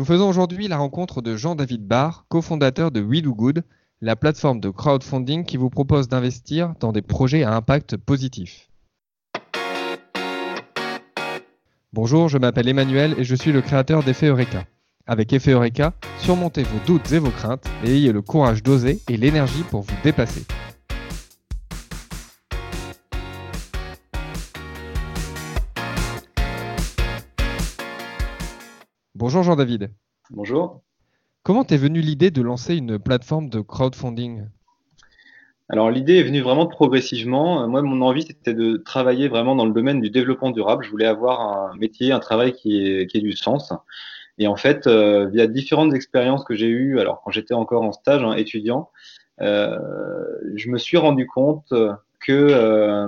Nous faisons aujourd'hui la rencontre de Jean-David Barr, cofondateur de We Do Good, la plateforme de crowdfunding qui vous propose d'investir dans des projets à impact positif. Bonjour, je m'appelle Emmanuel et je suis le créateur d'Effet Eureka. Avec Effet Eureka, surmontez vos doutes et vos craintes et ayez le courage d'oser et l'énergie pour vous dépasser. Bonjour Jean-David. Bonjour. Comment t'es venue l'idée de lancer une plateforme de crowdfunding? Alors l'idée est venue vraiment progressivement. Moi, mon envie, c'était de travailler vraiment dans le domaine du développement durable. Je voulais avoir un métier, un travail qui ait, qui ait du sens. Et en fait, euh, via différentes expériences que j'ai eues, alors quand j'étais encore en stage hein, étudiant, euh, je me suis rendu compte que euh,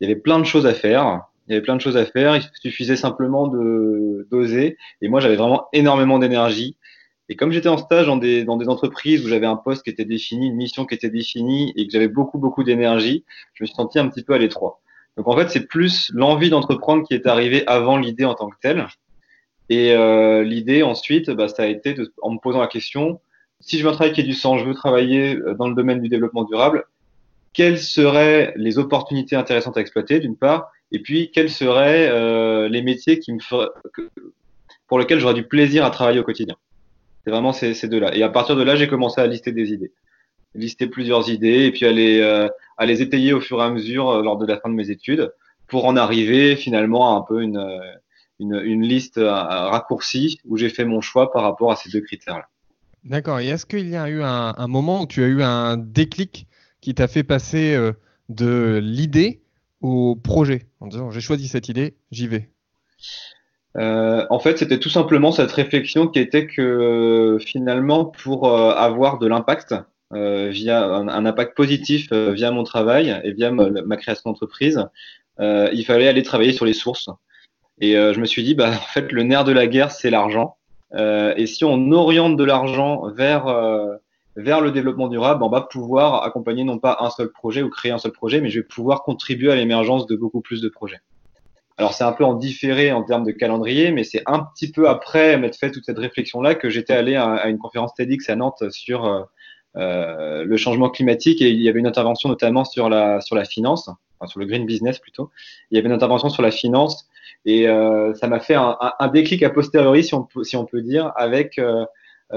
il y avait plein de choses à faire. Il y avait plein de choses à faire. Il suffisait simplement de d'oser. Et moi, j'avais vraiment énormément d'énergie. Et comme j'étais en stage dans des, dans des entreprises où j'avais un poste qui était défini, une mission qui était définie et que j'avais beaucoup, beaucoup d'énergie, je me suis senti un petit peu à l'étroit. Donc en fait, c'est plus l'envie d'entreprendre qui est arrivée avant l'idée en tant que telle. Et euh, l'idée ensuite, bah, ça a été de, en me posant la question, si je veux un travail qui ait du sens, je veux travailler euh, dans le domaine du développement durable, quelles seraient les opportunités intéressantes à exploiter d'une part, et puis quels seraient euh, les métiers qui me feraient, pour lesquels j'aurais du plaisir à travailler au quotidien. C'est vraiment ces, deux-là. Et à partir de là, j'ai commencé à lister des idées. Lister plusieurs idées et puis à les, euh, à les étayer au fur et à mesure euh, lors de la fin de mes études pour en arriver finalement à un peu une, euh, une, une liste raccourcie où j'ai fait mon choix par rapport à ces deux critères-là. D'accord. Et est-ce qu'il y a eu un, un, moment où tu as eu un déclic qui t'a fait passer de l'idée au projet en disant j'ai choisi cette idée, j'y vais euh, en fait, c'était tout simplement cette réflexion qui était que finalement, pour euh, avoir de l'impact, euh, via un, impact positif euh, via mon travail et via ma, création d'entreprise, euh, il fallait aller travailler sur les sources. Et je me suis dit, bah, en fait, le nerf de la guerre, c'est l'argent. et si on oriente de l'argent vers vers le développement durable, on va pouvoir accompagner non pas un seul projet ou créer un seul projet, mais je vais pouvoir contribuer à l'émergence de beaucoup plus de projets. Alors c'est un peu en différé en termes de calendrier, mais c'est un petit peu après m'être fait toute cette réflexion-là que j'étais allé à, une conférence TEDx à Nantes sur euh, euh, le changement climatique et il y avait une intervention notamment sur la sur la finance, enfin sur le green business plutôt. Il y avait une intervention sur la finance et euh, ça m'a fait un, un, déclic a posteriori, si on peut, si on peut dire, avec euh,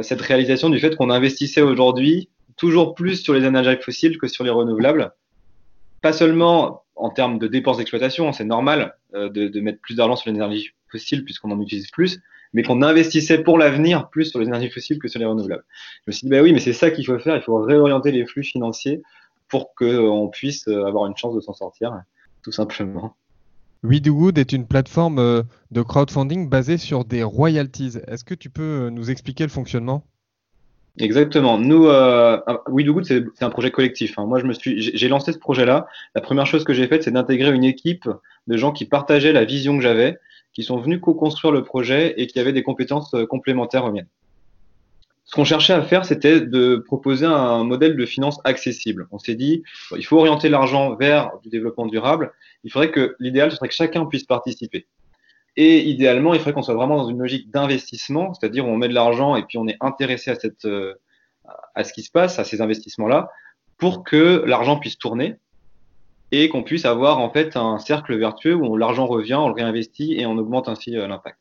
cette réalisation du fait qu'on investissait aujourd'hui toujours plus sur les énergies fossiles que sur les renouvelables. Pas seulement en termes de dépenses d'exploitation, c'est normal euh, de, mettre plus d'argent sur l'énergie fossile puisqu'on en utilise plus, mais qu'on investissait pour l'avenir plus sur les énergies fossiles que sur les renouvelables. Je me suis dit, bah oui, mais c'est ça qu'il faut faire, il faut réorienter les flux financiers pour qu'on puisse euh, avoir une chance de s'en sortir, tout simplement. We Do Good est une plateforme euh, de crowdfunding basée sur des royalties. Est-ce que tu peux nous expliquer le fonctionnement? Exactement. Nous, euh, We Do Good, c'est un projet collectif. Hein. Moi, je me suis, j'ai lancé ce projet-là. La première chose que j'ai faite, c'est d'intégrer une équipe de gens qui partageaient la vision que j'avais, qui sont venus co-construire le projet et qui avaient des compétences euh, complémentaires aux miennes. Ce qu'on cherchait à faire, c'était de proposer un modèle de finance accessible. On s'est dit, il faut orienter l'argent vers du développement durable. Il faudrait que l'idéal, ce serait que chacun puisse participer. Et idéalement, il faudrait qu'on soit vraiment dans une logique d'investissement, c'est-à-dire on met de l'argent et puis on est intéressé à, cette, euh, à ce qui se passe, à ces investissements-là, pour que l'argent puisse tourner et qu'on puisse avoir en fait un cercle vertueux où l'argent revient, on le réinvestit et on augmente ainsi euh, l'impact.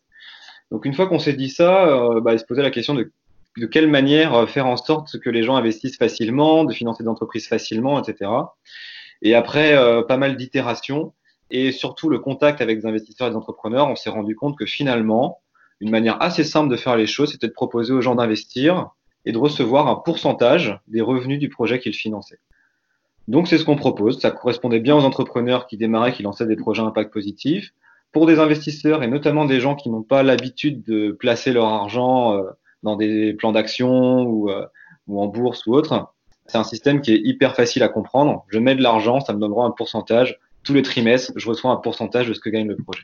Donc une fois qu'on s'est dit ça, euh, bah, il se posait la question de, de quelle manière faire en sorte que les gens investissent facilement, de financer des entreprises facilement, etc. Et après euh, pas mal d'itérations, et surtout le contact avec des investisseurs et des entrepreneurs, on s'est rendu compte que finalement, une manière assez simple de faire les choses, c'était de proposer aux gens d'investir et de recevoir un pourcentage des revenus du projet qu'ils finançaient. Donc c'est ce qu'on propose. Ça correspondait bien aux entrepreneurs qui démarraient, qui lançaient des projets à impact positif. Pour des investisseurs et notamment des gens qui n'ont pas l'habitude de placer leur argent euh, dans des plans d'action ou, euh, ou en bourse ou autre, c'est un système qui est hyper facile à comprendre. Je mets de l'argent, ça me donnera un pourcentage tous les trimestres, je reçois un pourcentage de ce que gagne le projet.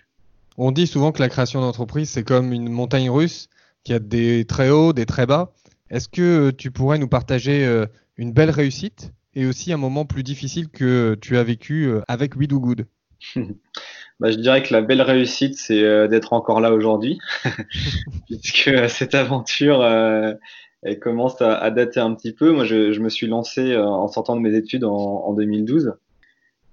On dit souvent que la création d'entreprise, c'est comme une montagne russe qui a des très hauts, des très bas. Est-ce que tu pourrais nous partager euh, une belle réussite et aussi un moment plus difficile que tu as vécu euh, avec We Do Good bah, je dirais que la belle réussite, c'est euh, d'être encore là aujourd'hui, puisque cette aventure, elle commence à, dater un petit peu. Moi, je, me suis lancé en sortant de mes études en, en 2012.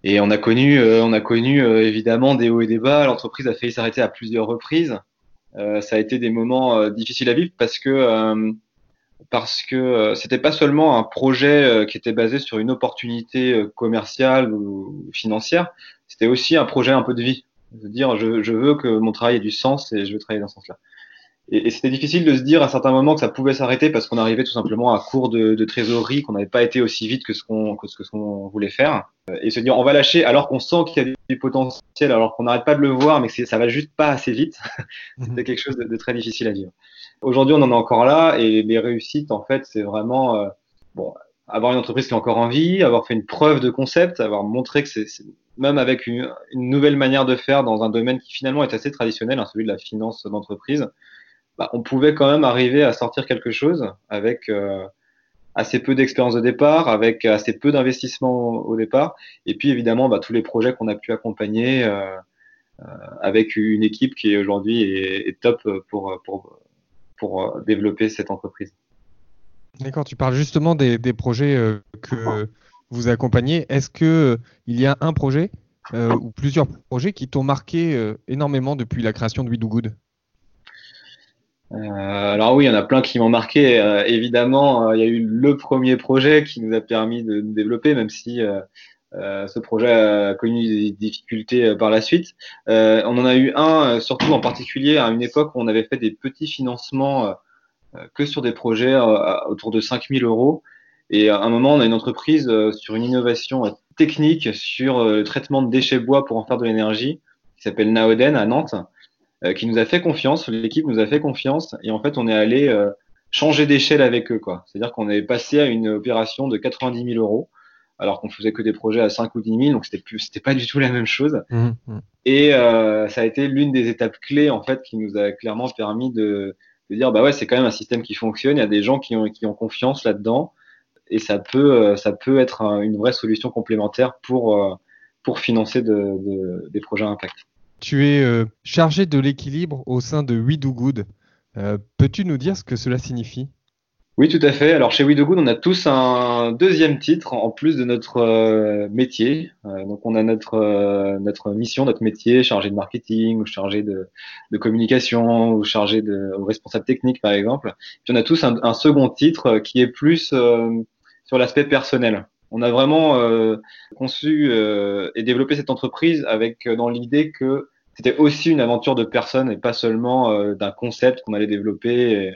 Et on a connu, on a connu évidemment des hauts et des bas. L'entreprise a failli s'arrêter à plusieurs reprises. ça a été des moments difficiles à vivre parce que parce que euh, c'était pas seulement un projet euh, qui était basé sur une opportunité euh, commerciale ou financière, c'était aussi un projet un peu de vie. De dire, je, je, veux que mon travail ait du sens et je veux travailler dans ce sens-là. Et, et c'était difficile de se dire à certains moments que ça pouvait s'arrêter parce qu'on arrivait tout simplement à court de, de trésorerie, qu'on n'avait pas été aussi vite que ce qu'on que ce qu'on voulait faire, et se dire on va lâcher alors qu'on sent qu'il y a du potentiel, alors qu'on n'arrête pas de le voir, mais que ça va juste pas assez vite. c'était quelque chose de, de très difficile à vivre. Aujourd'hui, on en est encore là et les réussites, en fait, c'est vraiment euh, bon, avoir une entreprise qui est encore en vie, avoir fait une preuve de concept, avoir montré que c'est même avec une, nouvelle manière de faire dans un domaine qui finalement est assez traditionnel, hein, celui de la finance d'entreprise, bah, on pouvait quand même arriver à sortir quelque chose avec euh, assez peu d'expérience de départ, avec assez peu d'investissement au départ, et puis évidemment bah, tous les projets qu'on a pu accompagner euh, euh avec une équipe qui aujourd'hui est, est, top pour, pour pour euh, développer cette entreprise. D'accord, tu parles justement des, projets euh, que vous accompagnez. Est-ce qu'il euh, y a un projet ou plusieurs projets qui t'ont marqué énormément depuis la création de We Do Good alors oui, il y en a plein qui m'ont marqué. évidemment, il y a eu le premier projet qui nous a permis de nous développer, même si ce projet a connu des difficultés par la suite. on en a eu un, surtout en particulier à une époque où on avait fait des petits financements que sur des projets autour de 5000 euros. Et à un moment, on a une entreprise sur une innovation technique sur le traitement de déchets bois pour en faire de l'énergie, qui s'appelle Naoden à Nantes, qui nous a fait confiance. L'équipe nous a fait confiance et en fait, on est allé changer d'échelle avec eux. C'est-à-dire qu'on est passé à une opération de 90 000 euros alors qu'on faisait que des projets à 5 ou 10 000, donc c'était plus, c'était pas du tout la même chose. Mmh, mmh. Et euh, ça a été l'une des étapes clés en fait qui nous a clairement permis de, de dire bah ouais c'est quand même un système qui fonctionne, il y a des gens qui ont, qui ont confiance là-dedans et ça peut, euh, ça peut être une vraie solution complémentaire pour, euh, pour financer de, de, des projets à impact. Tu es euh, chargé de l'équilibre au sein de We Do Good. Peux-tu nous dire ce que cela signifie? Oui, tout à fait. Alors chez We Good, on a tous un deuxième titre en plus de notre euh, métier. Euh, donc on a notre euh, notre mission, notre métier, chargé de marketing ou chargé de, de communication ou chargé de ou responsable technique par exemple. Puis on a tous un, un second titre qui est plus sur l'aspect personnel. On a vraiment conçu et développé cette entreprise avec dans l'idée que c'était aussi une aventure de personnes et pas seulement d'un concept qu'on allait développer.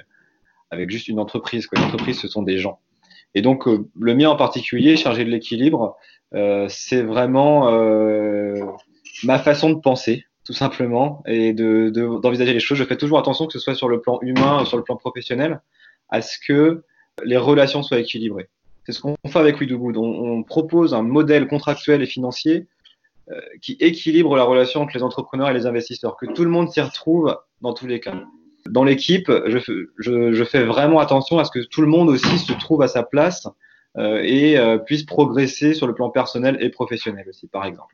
Avec juste une entreprise. Quoi. Une ce sont des gens. Et donc, euh, le mien en particulier, chargé de l'équilibre, euh, c'est vraiment euh, ma façon de penser, tout simplement, et d'envisager de, d'envisager les choses. Je fais toujours attention, que ce soit sur le plan humain, sur le plan professionnel, à ce que les relations soient équilibrées. C'est ce qu'on fait avec We Do Good. On, on, propose un modèle contractuel et financier euh, qui équilibre la relation entre les entrepreneurs et les investisseurs, que tout le monde s'y retrouve dans tous les cas dans l'équipe, je, fais vraiment attention à ce que tout le monde aussi se trouve à sa place euh, et euh, puisse progresser sur le plan personnel et professionnel aussi, par exemple.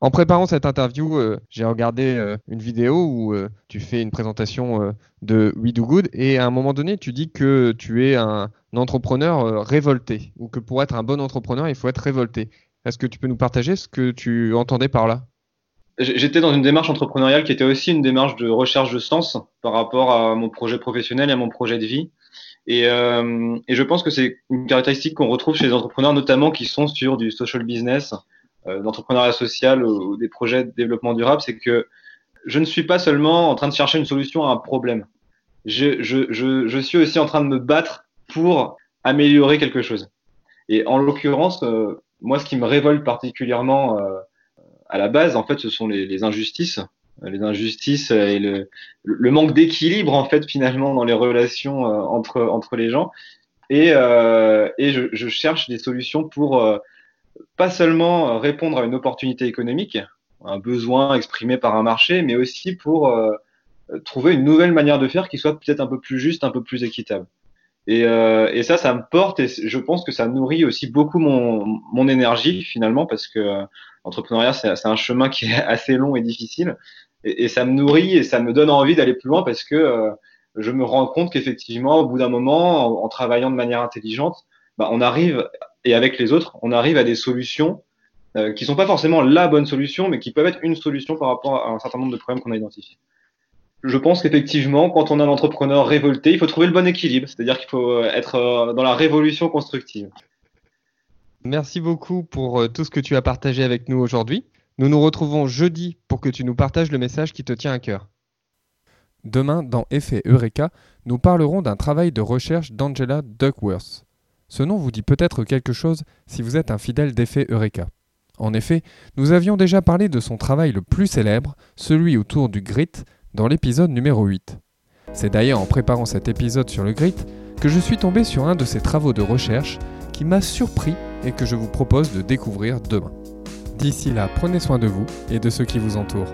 En préparant cette interview, euh, j'ai regardé une vidéo où tu fais une présentation de We Do Good et à un moment donné, tu dis que tu es un entrepreneur révolté ou que pour être un bon entrepreneur, il faut être révolté. Est-ce que tu peux nous partager ce que tu entendais par là? J'étais dans une démarche entrepreneuriale qui était aussi une démarche de recherche de sens par rapport à mon projet professionnel et à mon projet de vie. Et, euh, et je pense que c'est une caractéristique qu'on retrouve chez les entrepreneurs, notamment qui sont sur du social business, euh, l'entrepreneuriat social ou, des projets de développement durable, c'est que je ne suis pas seulement en train de chercher une solution à un problème. Je, je, je, je suis aussi en train de me battre pour améliorer quelque chose. Et en l'occurrence, euh, moi, ce qui me révolte particulièrement euh, à la base, en fait, ce sont les, injustices, les injustices et le, manque d'équilibre, en fait, finalement, dans les relations euh, entre, les gens. Et, euh, je, cherche des solutions pour euh, pas seulement répondre à une opportunité économique, un besoin exprimé par un marché, mais aussi pour trouver une nouvelle manière de faire qui soit peut-être un peu plus juste, un peu plus équitable. Et, et, ça, ça me porte et je pense que ça nourrit aussi beaucoup mon, mon énergie finalement parce que l'entrepreneuriat, c'est un chemin qui est assez long et difficile. Et, ça me nourrit et ça me donne envie d'aller plus loin parce que je me rends compte qu'effectivement, au bout d'un moment, en, travaillant de manière intelligente, bah, on arrive, et avec les autres, on arrive à des solutions euh, qui sont pas forcément la bonne solution, mais qui peuvent être une solution par rapport à un certain nombre de problèmes qu'on a identifiés. Je pense qu'effectivement, quand on a un entrepreneur révolté, il faut trouver le bon équilibre, c'est-à-dire qu'il faut euh, être euh, dans la révolution constructive. Merci beaucoup pour tout ce que tu as partagé avec nous aujourd'hui. Nous nous retrouvons jeudi pour que tu nous partages le message qui te tient à cœur. Demain, dans Effet Eureka, nous parlerons d'un travail de recherche d'Angela Duckworth. Ce nom vous dit peut-être quelque chose si vous êtes un fidèle d'Effet Eureka. En effet, nous avions déjà parlé de son travail le plus célèbre, celui autour du grit, dans l'épisode numéro 8. C'est d'ailleurs en préparant cet épisode sur le grit que je suis tombé sur un de ses travaux de recherche qui m'a surpris et que je vous propose de découvrir demain. D'ici là, prenez soin de vous et de ceux qui vous entourent.